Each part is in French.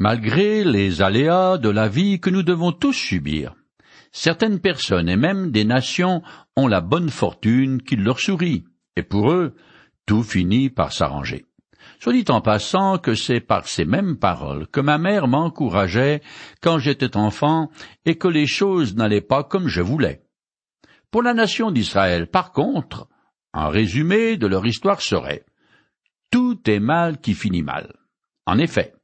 Malgré les aléas de la vie que nous devons tous subir, certaines personnes et même des nations ont la bonne fortune qui leur sourit, et pour eux, tout finit par s'arranger. Soit dit en passant que c'est par ces mêmes paroles que ma mère m'encourageait quand j'étais enfant et que les choses n'allaient pas comme je voulais. Pour la nation d'Israël, par contre, un résumé de leur histoire serait Tout est mal qui finit mal. En effet,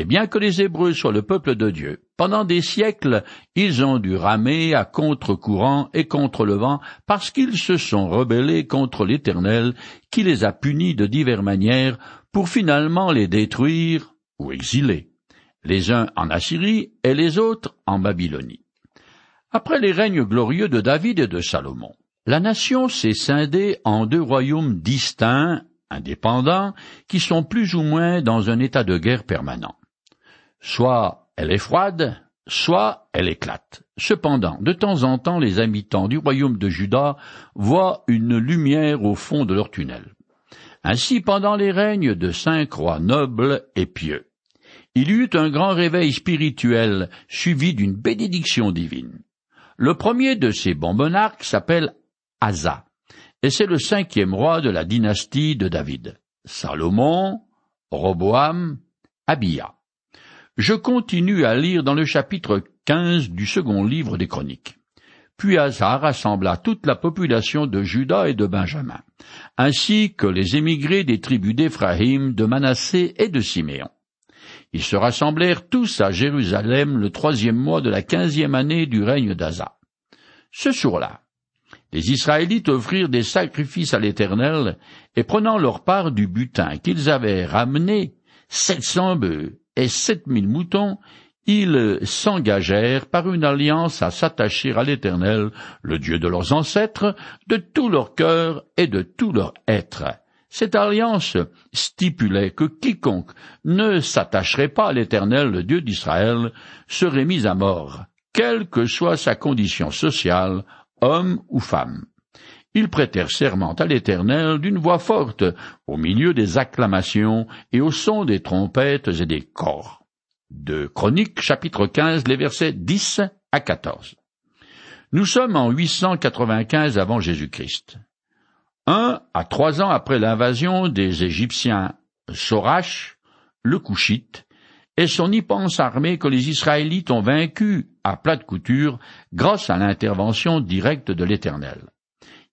et bien que les Hébreux soient le peuple de Dieu, pendant des siècles, ils ont dû ramer à contre-courant et contre le vent parce qu'ils se sont rebellés contre l'Éternel qui les a punis de diverses manières pour finalement les détruire ou exiler, les uns en Assyrie et les autres en Babylonie. Après les règnes glorieux de David et de Salomon, la nation s'est scindée en deux royaumes distincts, indépendants, qui sont plus ou moins dans un état de guerre permanent. Soit elle est froide, soit elle éclate. Cependant, de temps en temps, les habitants du royaume de Juda voient une lumière au fond de leur tunnel. Ainsi, pendant les règnes de cinq rois nobles et pieux, il y eut un grand réveil spirituel suivi d'une bénédiction divine. Le premier de ces bons monarques s'appelle Asa, et c'est le cinquième roi de la dynastie de David. Salomon, Roboam, Abia. Je continue à lire dans le chapitre quinze du second livre des Chroniques. Puis Asa rassembla toute la population de Juda et de Benjamin, ainsi que les émigrés des tribus d'Éphraïm, de Manassé et de Siméon. Ils se rassemblèrent tous à Jérusalem le troisième mois de la quinzième année du règne d'Asa. Ce jour-là, les Israélites offrirent des sacrifices à l'Éternel, et prenant leur part du butin qu'ils avaient ramené, sept cents bœufs et sept mille moutons, ils s'engagèrent par une alliance à s'attacher à l'Éternel, le Dieu de leurs ancêtres, de tout leur cœur et de tout leur être. Cette alliance stipulait que quiconque ne s'attacherait pas à l'Éternel, le Dieu d'Israël, serait mis à mort, quelle que soit sa condition sociale, homme ou femme. Ils prêtèrent serment à l'Éternel d'une voix forte, au milieu des acclamations et au son des trompettes et des corps de Chroniques, chapitre 15, les versets 10 à 14. Nous sommes en 895 avant Jésus-Christ. Un à trois ans après l'invasion des Égyptiens Sorach, le Couchite, et son immense armée que les Israélites ont vaincue à plate couture grâce à l'intervention directe de l'Éternel.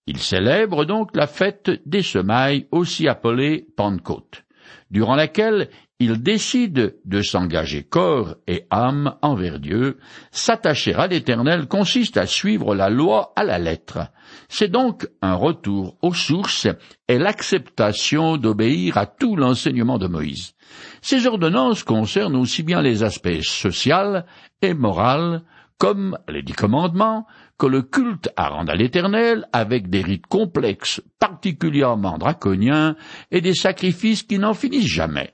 Ils célèbrent donc la fête des semailles, aussi appelée Pentecôte, durant laquelle il décide de s'engager corps et âme envers Dieu. S'attacher à l'Éternel consiste à suivre la loi à la lettre. C'est donc un retour aux sources et l'acceptation d'obéir à tout l'enseignement de Moïse. Ces ordonnances concernent aussi bien les aspects social et moral comme les dix commandements, que le culte à rendre à l'Éternel avec des rites complexes particulièrement draconiens et des sacrifices qui n'en finissent jamais.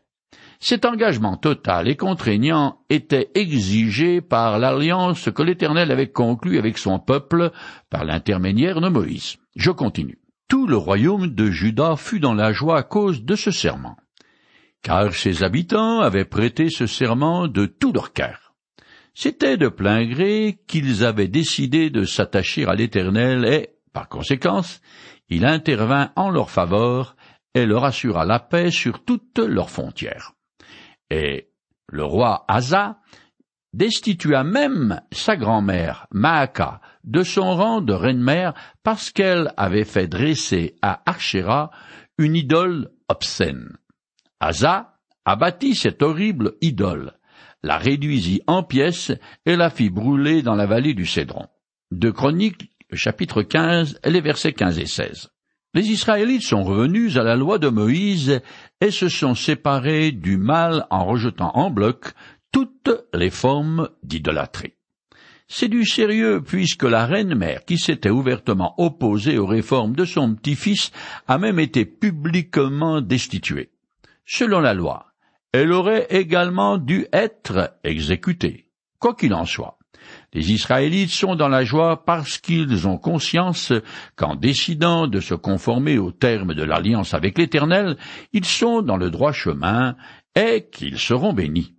Cet engagement total et contraignant était exigé par l'alliance que l'Éternel avait conclue avec son peuple par l'intermédiaire de Moïse. Je continue. Tout le royaume de Juda fut dans la joie à cause de ce serment, car ses habitants avaient prêté ce serment de tout leur cœur. C'était de plein gré qu'ils avaient décidé de s'attacher à l'Éternel et, par conséquence, il intervint en leur faveur et leur assura la paix sur toutes leurs frontières. Et le roi Asa destitua même sa grand-mère, Maaka, de son rang de reine-mère parce qu'elle avait fait dresser à Archéra une idole obscène. Asa abattit cette horrible idole, la réduisit en pièces et la fit brûler dans la vallée du Cédron. De Chroniques, chapitre 15, les versets 15 et 16. Les Israélites sont revenus à la loi de Moïse et se sont séparés du mal en rejetant en bloc toutes les formes d'idolâtrie. C'est du sérieux puisque la reine mère qui s'était ouvertement opposée aux réformes de son petit-fils a même été publiquement destituée. Selon la loi, elle aurait également dû être exécutée. Quoi qu'il en soit, les Israélites sont dans la joie parce qu'ils ont conscience qu'en décidant de se conformer aux termes de l'alliance avec l'Éternel, ils sont dans le droit chemin et qu'ils seront bénis.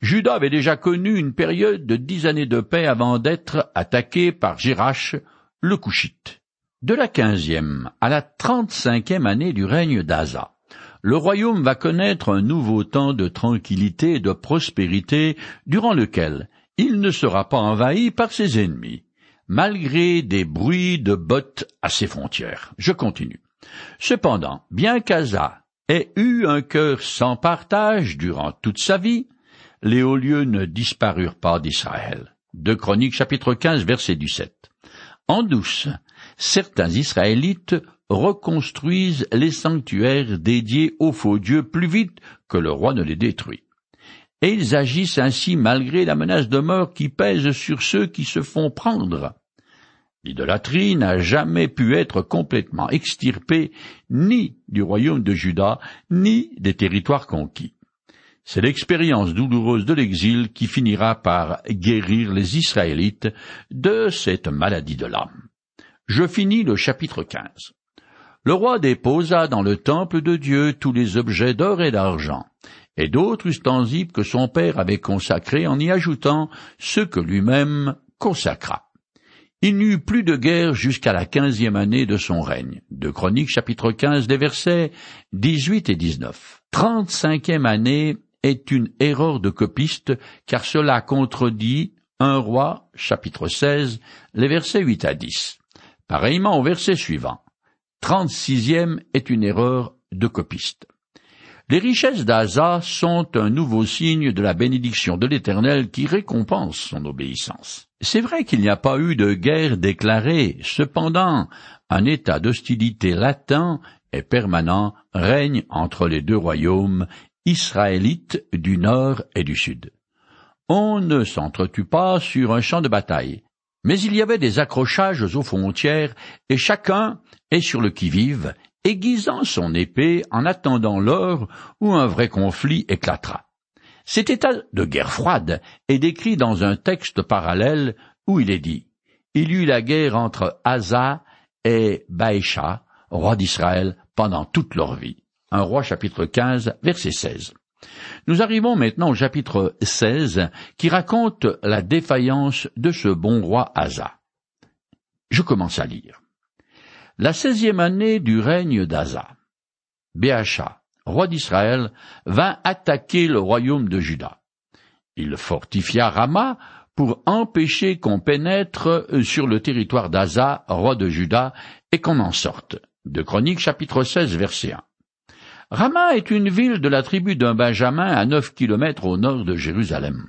Juda avait déjà connu une période de dix années de paix avant d'être attaqué par Jirash, le Couchite. De la quinzième à la trente-cinquième année du règne d'Asa, le royaume va connaître un nouveau temps de tranquillité et de prospérité durant lequel il ne sera pas envahi par ses ennemis, malgré des bruits de bottes à ses frontières. Je continue. Cependant, bien qu'Asa ait eu un cœur sans partage durant toute sa vie, les hauts lieux ne disparurent pas d'Israël. De Chroniques chapitre 15 verset 17. En douce, certains Israélites reconstruisent les sanctuaires dédiés aux faux dieux plus vite que le roi ne les détruit. Et ils agissent ainsi malgré la menace de mort qui pèse sur ceux qui se font prendre. L'idolâtrie n'a jamais pu être complètement extirpée ni du royaume de Juda, ni des territoires conquis. C'est l'expérience douloureuse de l'exil qui finira par guérir les Israélites de cette maladie de l'âme. Je finis le chapitre 15. Le roi déposa dans le temple de Dieu tous les objets d'or et d'argent, et d'autres ustensiles que son père avait consacrés en y ajoutant ce que lui-même consacra. Il n'y eut plus de guerre jusqu'à la quinzième année de son règne. De Chroniques chapitre 15 des versets 18 et 19. Trente-cinquième année est une erreur de copiste, car cela contredit un roi chapitre 16 les versets 8 à 10. Pareillement au verset suivant. Trente-sixième est une erreur de copiste. Les richesses d'Asa sont un nouveau signe de la bénédiction de l'Éternel qui récompense son obéissance. C'est vrai qu'il n'y a pas eu de guerre déclarée, cependant, un état d'hostilité latent et permanent règne entre les deux royaumes israélites du nord et du sud. On ne s'entretue pas sur un champ de bataille, mais il y avait des accrochages aux frontières et chacun est sur le qui-vive aiguisant son épée en attendant l'heure où un vrai conflit éclatera. Cet état de guerre froide est décrit dans un texte parallèle où il est dit Il y eut la guerre entre Asa et Baécha, roi d'Israël, pendant toute leur vie. Un roi chapitre 15, verset 16. Nous arrivons maintenant au chapitre 16 qui raconte la défaillance de ce bon roi Asa. Je commence à lire. La seizième année du règne d'Asa, Béacha, roi d'Israël, vint attaquer le royaume de Juda. Il fortifia Rama pour empêcher qu'on pénètre sur le territoire d'Asa, roi de Juda, et qu'on en sorte. De Chroniques chapitre 16 verset 1. Rama est une ville de la tribu d'un Benjamin à neuf kilomètres au nord de Jérusalem.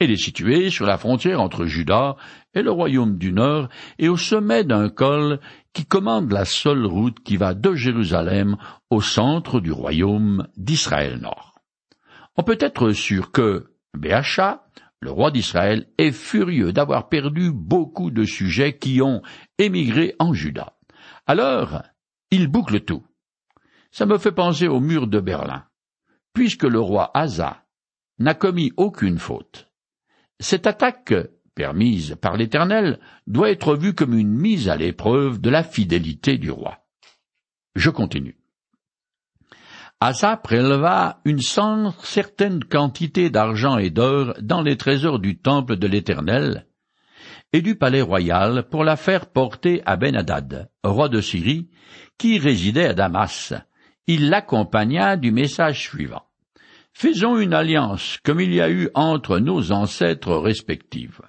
Elle est située sur la frontière entre Juda et le royaume du Nord et au sommet d'un col qui commande la seule route qui va de Jérusalem au centre du royaume d'Israël Nord. On peut être sûr que Béacha, le roi d'Israël, est furieux d'avoir perdu beaucoup de sujets qui ont émigré en Juda. Alors, il boucle tout. Ça me fait penser au mur de Berlin. Puisque le roi Asa n'a commis aucune faute, cette attaque, permise par l'Éternel, doit être vue comme une mise à l'épreuve de la fidélité du roi. Je continue. Asa préleva une certaine quantité d'argent et d'or dans les trésors du temple de l'Éternel et du palais royal pour la faire porter à Ben-Hadad, roi de Syrie, qui résidait à Damas. Il l'accompagna du message suivant. Faisons une alliance comme il y a eu entre nos ancêtres respectifs.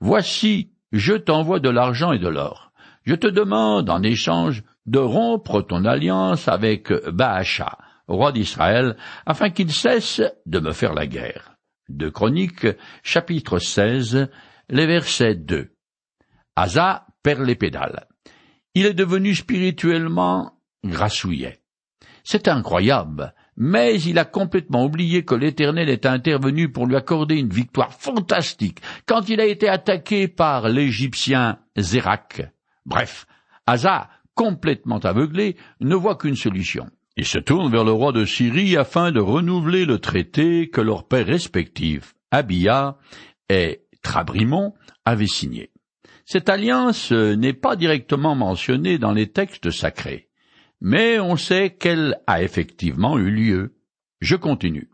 Voici, je t'envoie de l'argent et de l'or. Je te demande en échange de rompre ton alliance avec Baasha, roi d'Israël, afin qu'il cesse de me faire la guerre. De Chroniques, chapitre 16, les versets 2. Asa perd les pédales. Il est devenu spirituellement grassouillet. C'est incroyable, mais il a complètement oublié que l'Éternel est intervenu pour lui accorder une victoire fantastique quand il a été attaqué par l'Égyptien Zérak. Bref, Asa, complètement aveuglé, ne voit qu'une solution. Il se tourne vers le roi de Syrie afin de renouveler le traité que leurs pères respectifs, Abia et Trabrimon, avaient signé. Cette alliance n'est pas directement mentionnée dans les textes sacrés mais on sait qu'elle a effectivement eu lieu. Je continue.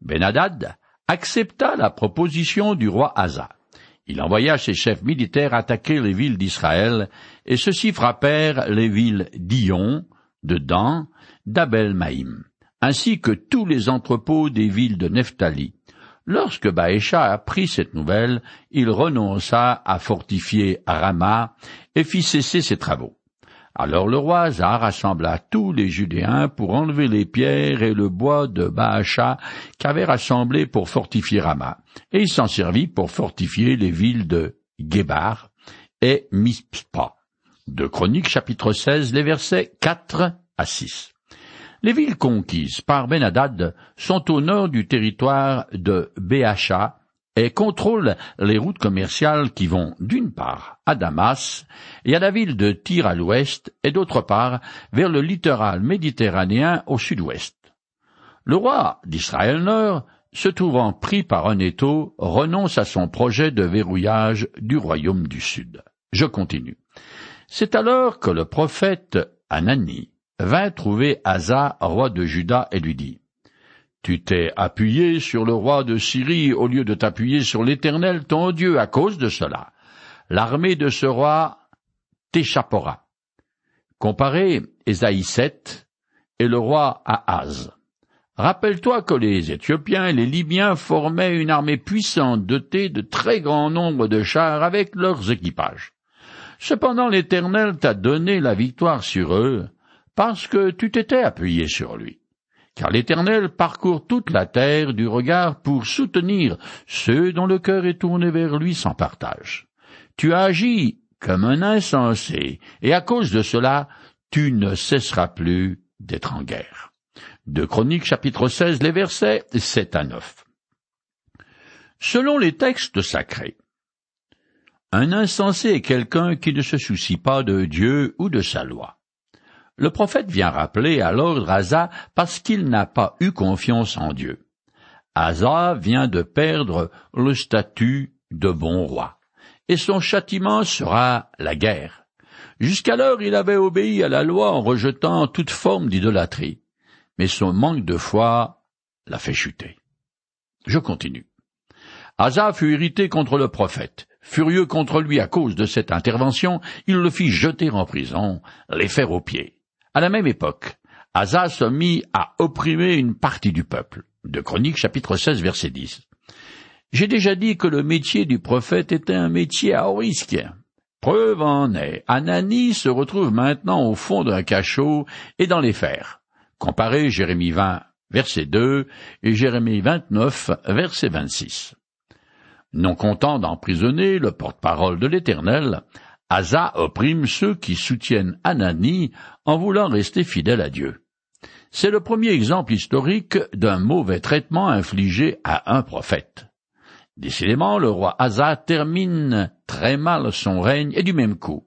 Benadad accepta la proposition du roi Asa. Il envoya ses chefs militaires attaquer les villes d'Israël, et ceux-ci frappèrent les villes d'Ion, de Dan, d'Abel-Maïm, ainsi que tous les entrepôts des villes de Nephtali. Lorsque Baécha apprit cette nouvelle, il renonça à fortifier Rama et fit cesser ses travaux. Alors le roi Hazar rassembla tous les Judéens pour enlever les pierres et le bois de Baasha qu'avait rassemblé pour fortifier Rama, et il s'en servit pour fortifier les villes de Guébar et Mispa. De Chroniques chapitre 16, les versets 4 à 6. Les villes conquises par Benadad sont au nord du territoire de Béacha et contrôle les routes commerciales qui vont d'une part à Damas et à la ville de Tyr à l'ouest et d'autre part vers le littoral méditerranéen au sud-ouest. Le roi d'Israël Nord, se trouvant pris par un étau, renonce à son projet de verrouillage du royaume du sud. Je continue. C'est alors que le prophète Anani vint trouver Asa, roi de Juda, et lui dit tu t'es appuyé sur le roi de Syrie au lieu de t'appuyer sur l'Éternel ton Dieu à cause de cela. L'armée de ce roi t'échappera. Comparez Esaïe 7 et le roi Ahaz. Rappelle-toi que les Éthiopiens et les Libyens formaient une armée puissante dotée de très grand nombre de chars avec leurs équipages. Cependant l'Éternel t'a donné la victoire sur eux parce que tu t'étais appuyé sur lui car l'Éternel parcourt toute la terre du regard pour soutenir ceux dont le cœur est tourné vers lui sans partage. Tu as agi comme un insensé, et à cause de cela, tu ne cesseras plus d'être en guerre. De Chroniques chapitre 16, les versets 7 à 9. Selon les textes sacrés, un insensé est quelqu'un qui ne se soucie pas de Dieu ou de sa loi. Le prophète vient rappeler à l'ordre Asa parce qu'il n'a pas eu confiance en Dieu. Asa vient de perdre le statut de bon roi, et son châtiment sera la guerre. Jusqu'alors il avait obéi à la loi en rejetant toute forme d'idolâtrie, mais son manque de foi l'a fait chuter. Je continue. Asa fut irrité contre le prophète. Furieux contre lui à cause de cette intervention, il le fit jeter en prison, les faire aux pieds. À la même époque, Asa se mit à opprimer une partie du peuple. De chapitre 16 verset 10. J'ai déjà dit que le métier du prophète était un métier à haut risque. Preuve en est, Anani se retrouve maintenant au fond d'un cachot et dans les fers. Comparez Jérémie 20 verset 2 et Jérémie 29 verset 26. Non content d'emprisonner le porte-parole de l'Éternel, Asa opprime ceux qui soutiennent Anani en voulant rester fidèles à Dieu. C'est le premier exemple historique d'un mauvais traitement infligé à un prophète. Décidément, le roi Asa termine très mal son règne et du même coup,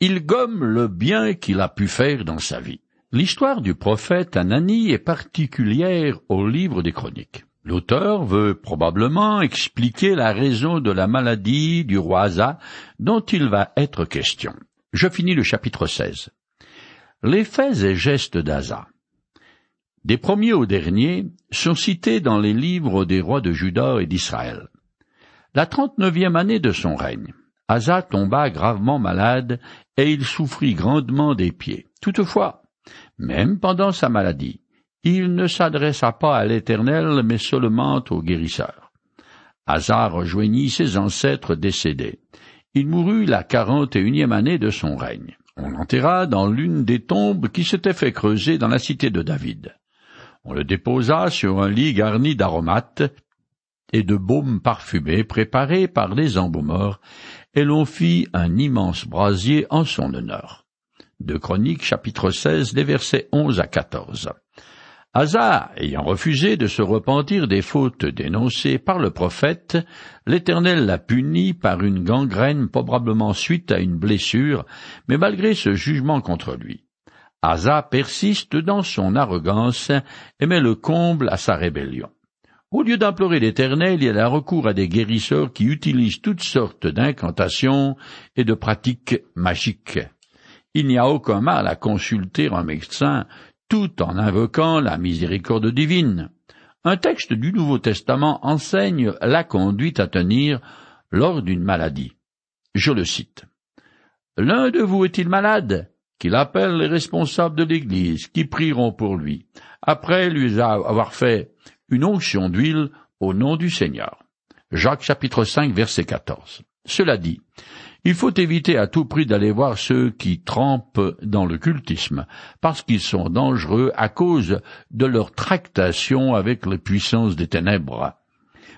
il gomme le bien qu'il a pu faire dans sa vie. L'histoire du prophète Anani est particulière au livre des chroniques. L'auteur veut probablement expliquer la raison de la maladie du roi Asa dont il va être question. Je finis le chapitre 16. Les faits et gestes d'Asa, des premiers aux derniers, sont cités dans les livres des rois de Juda et d'Israël. La trente-neuvième année de son règne, Asa tomba gravement malade et il souffrit grandement des pieds. Toutefois, même pendant sa maladie, il ne s'adressa pas à l'Éternel, mais seulement au guérisseur. Asa rejoignit ses ancêtres décédés. Il mourut la quarante et unième année de son règne. On l'enterra dans l'une des tombes qui s'était fait creuser dans la cité de David. On le déposa sur un lit garni d'aromates et de baumes parfumés préparés par les embaumeurs, et l'on fit un immense brasier en son honneur. De Chroniques chapitre 16, les versets 11 à 14. Asa, ayant refusé de se repentir des fautes dénoncées par le prophète, l'Éternel l'a puni par une gangrène probablement suite à une blessure, mais malgré ce jugement contre lui. Asa persiste dans son arrogance et met le comble à sa rébellion. Au lieu d'implorer l'Éternel, il a recours à des guérisseurs qui utilisent toutes sortes d'incantations et de pratiques magiques. Il n'y a aucun mal à consulter un médecin tout en invoquant la miséricorde divine. Un texte du Nouveau Testament enseigne la conduite à tenir lors d'une maladie. Je le cite. L'un de vous est-il malade? Qu'il appelle les responsables de l'Église, qui prieront pour lui, après lui avoir fait une onction d'huile au nom du Seigneur. Jacques chapitre 5 verset 14. Cela dit, il faut éviter à tout prix d'aller voir ceux qui trempent dans le cultisme, parce qu'ils sont dangereux à cause de leur tractation avec les puissances des ténèbres.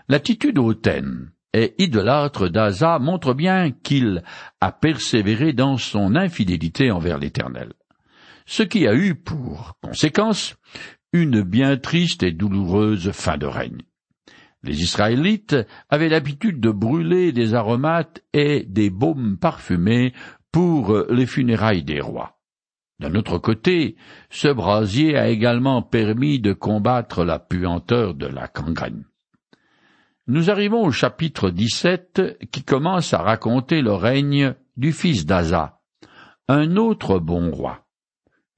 L'attitude hautaine et idolâtre d'Asa montre bien qu'il a persévéré dans son infidélité envers l'Éternel. Ce qui a eu pour conséquence une bien triste et douloureuse fin de règne. Les Israélites avaient l'habitude de brûler des aromates et des baumes parfumés pour les funérailles des rois. D'un autre côté, ce brasier a également permis de combattre la puanteur de la gangrène. Nous arrivons au chapitre 17 qui commence à raconter le règne du fils d'Asa, un autre bon roi.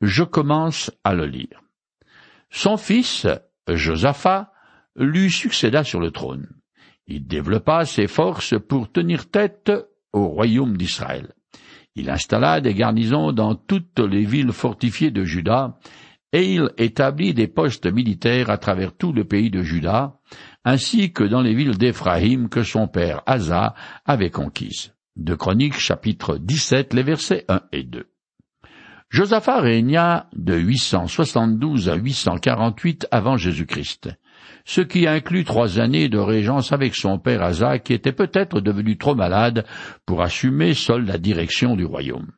Je commence à le lire. Son fils, Josaphat, lui succéda sur le trône. Il développa ses forces pour tenir tête au royaume d'Israël. Il installa des garnisons dans toutes les villes fortifiées de Juda, et il établit des postes militaires à travers tout le pays de Juda, ainsi que dans les villes d'Éphraïm que son père Asa avait conquises. De Chroniques chapitre 17, les versets 1 et 2. Josaphat régna de 872 à 848 avant Jésus-Christ ce qui inclut trois années de régence avec son père Asa, qui était peut-être devenu trop malade pour assumer seul la direction du royaume.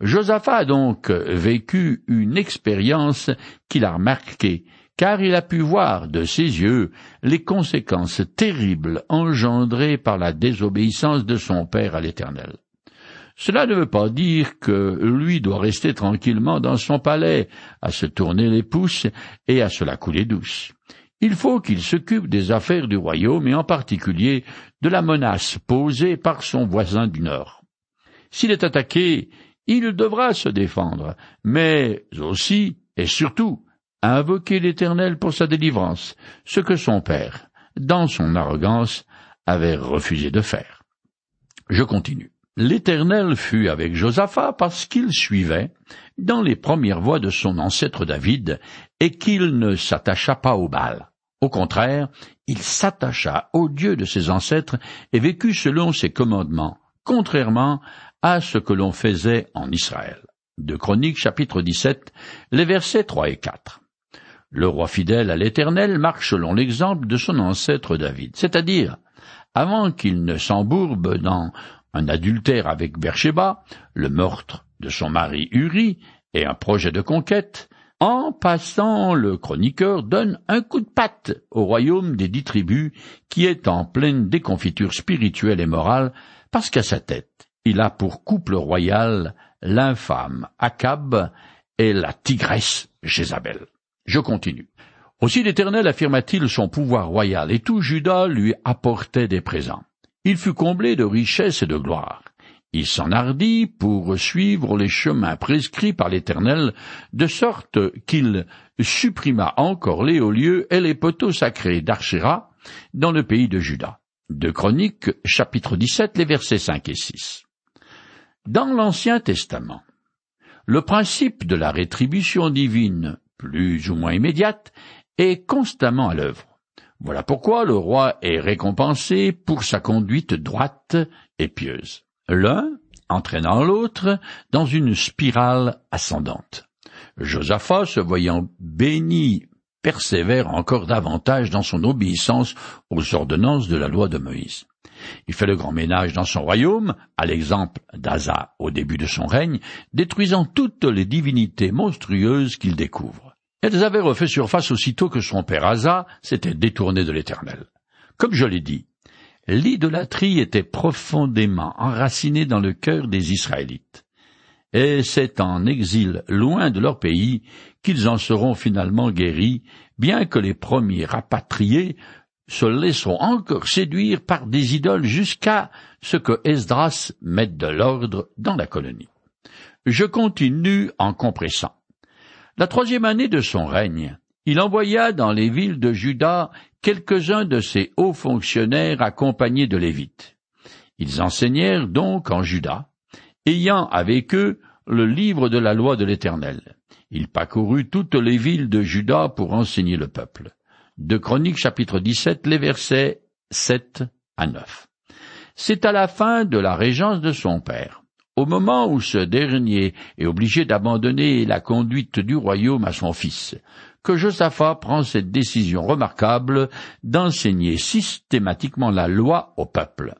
Josaphat a donc vécu une expérience qui l'a remarqué, car il a pu voir de ses yeux les conséquences terribles engendrées par la désobéissance de son père à l'Éternel. Cela ne veut pas dire que lui doit rester tranquillement dans son palais, à se tourner les pouces et à se la couler douce. Il faut qu'il s'occupe des affaires du royaume et en particulier de la menace posée par son voisin du Nord. S'il est attaqué, il devra se défendre, mais aussi et surtout invoquer l'Éternel pour sa délivrance, ce que son père, dans son arrogance, avait refusé de faire. Je continue. L'Éternel fut avec Josaphat parce qu'il suivait dans les premières voies de son ancêtre David et qu'il ne s'attacha pas au Baal. Au contraire, il s'attacha au Dieu de ses ancêtres et vécut selon ses commandements, contrairement à ce que l'on faisait en Israël. De Chroniques chapitre 17, les versets 3 et 4. Le roi fidèle à l'Éternel marche selon l'exemple de son ancêtre David, c'est-à-dire, avant qu'il ne s'embourbe dans un adultère avec Bersheba, le meurtre de son mari Uri et un projet de conquête, en passant, le chroniqueur donne un coup de patte au royaume des dix tribus qui est en pleine déconfiture spirituelle et morale parce qu'à sa tête, il a pour couple royal l'infâme Akab et la tigresse Jézabel. Je continue. Aussi l'Éternel affirma-t-il son pouvoir royal, et tout Judas lui apportait des présents. Il fut comblé de richesses et de gloire. Il s'enhardit pour suivre les chemins prescrits par l'Éternel, de sorte qu'il supprima encore les hauts lieux et les poteaux sacrés d'Archéra dans le pays de Juda. De Chroniques, chapitre 17, les versets 5 et 6. Dans l'Ancien Testament, le principe de la rétribution divine, plus ou moins immédiate, est constamment à l'œuvre. Voilà pourquoi le roi est récompensé pour sa conduite droite et pieuse l'un entraînant l'autre dans une spirale ascendante. Josaphat, se voyant béni, persévère encore davantage dans son obéissance aux ordonnances de la loi de Moïse. Il fait le grand ménage dans son royaume, à l'exemple d'Asa au début de son règne, détruisant toutes les divinités monstrueuses qu'il découvre. Elles avaient refait surface aussitôt que son père Asa s'était détourné de l'Éternel. Comme je l'ai dit, l'idolâtrie était profondément enracinée dans le cœur des Israélites. Et c'est en exil loin de leur pays qu'ils en seront finalement guéris, bien que les premiers rapatriés se laisseront encore séduire par des idoles jusqu'à ce que Esdras mette de l'ordre dans la colonie. Je continue en compressant. La troisième année de son règne, Il envoya dans les villes de Juda quelques-uns de ses hauts fonctionnaires accompagnés de Lévites. Ils enseignèrent donc en Juda, ayant avec eux le livre de la loi de l'Éternel. Il parcourut toutes les villes de Juda pour enseigner le peuple. De Chroniques chapitre 17, les versets 7 à 9. C'est à la fin de la régence de son père, au moment où ce dernier est obligé d'abandonner la conduite du royaume à son fils, que Josaphat prend cette décision remarquable d'enseigner systématiquement la loi au peuple.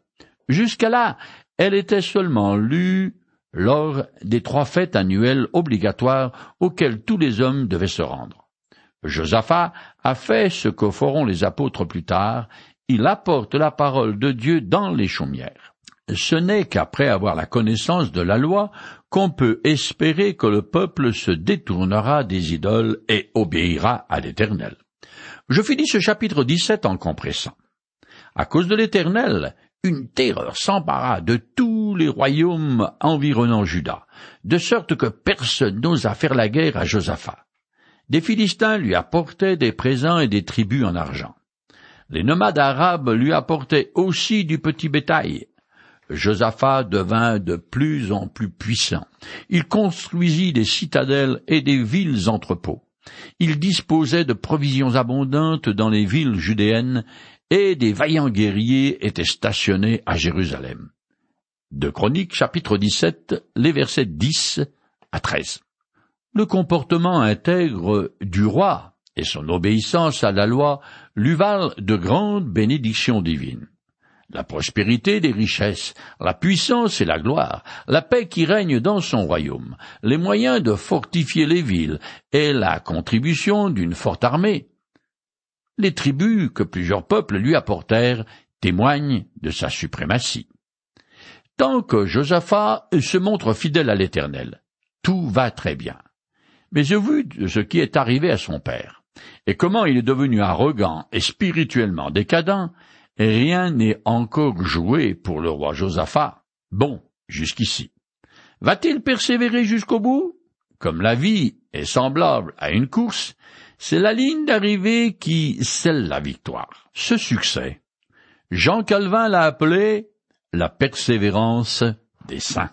Jusqu'à là, elle était seulement lue lors des trois fêtes annuelles obligatoires auxquelles tous les hommes devaient se rendre. Josaphat a fait ce que feront les apôtres plus tard, il apporte la parole de Dieu dans les chaumières. Ce n'est qu'après avoir la connaissance de la loi qu'on peut espérer que le peuple se détournera des idoles et obéira à l'Éternel. Je finis ce chapitre 17 en compressant. À cause de l'Éternel, une terreur s'empara de tous les royaumes environnant Juda, de sorte que personne n'osa faire la guerre à Josaphat. Des Philistins lui apportaient des présents et des tribus en argent. Les nomades arabes lui apportaient aussi du petit bétail. Josaphat devint de plus en plus puissant. Il construisit des citadelles et des villes entrepôts. Il disposait de provisions abondantes dans les villes judéennes et des vaillants guerriers étaient stationnés à Jérusalem. De Chroniques chapitre 17, les versets 10 à 13. Le comportement intègre du roi et son obéissance à la loi lui valent de grandes bénédictions divines. La prospérité des richesses, la puissance et la gloire, la paix qui règne dans son royaume, les moyens de fortifier les villes et la contribution d'une forte armée, les tribus que plusieurs peuples lui apportèrent témoignent de sa suprématie. Tant que Josaphat se montre fidèle à l'Éternel, tout va très bien. Mais au vu de ce qui est arrivé à son père, et comment il est devenu arrogant et spirituellement décadent, rien n'est encore joué pour le roi Josaphat. Bon, jusqu'ici. Va-t-il persévérer jusqu'au bout? Comme la vie est semblable à une course, c'est la ligne d'arrivée qui scelle la victoire. Ce succès, Jean Calvin l'a appelé la persévérance des saints.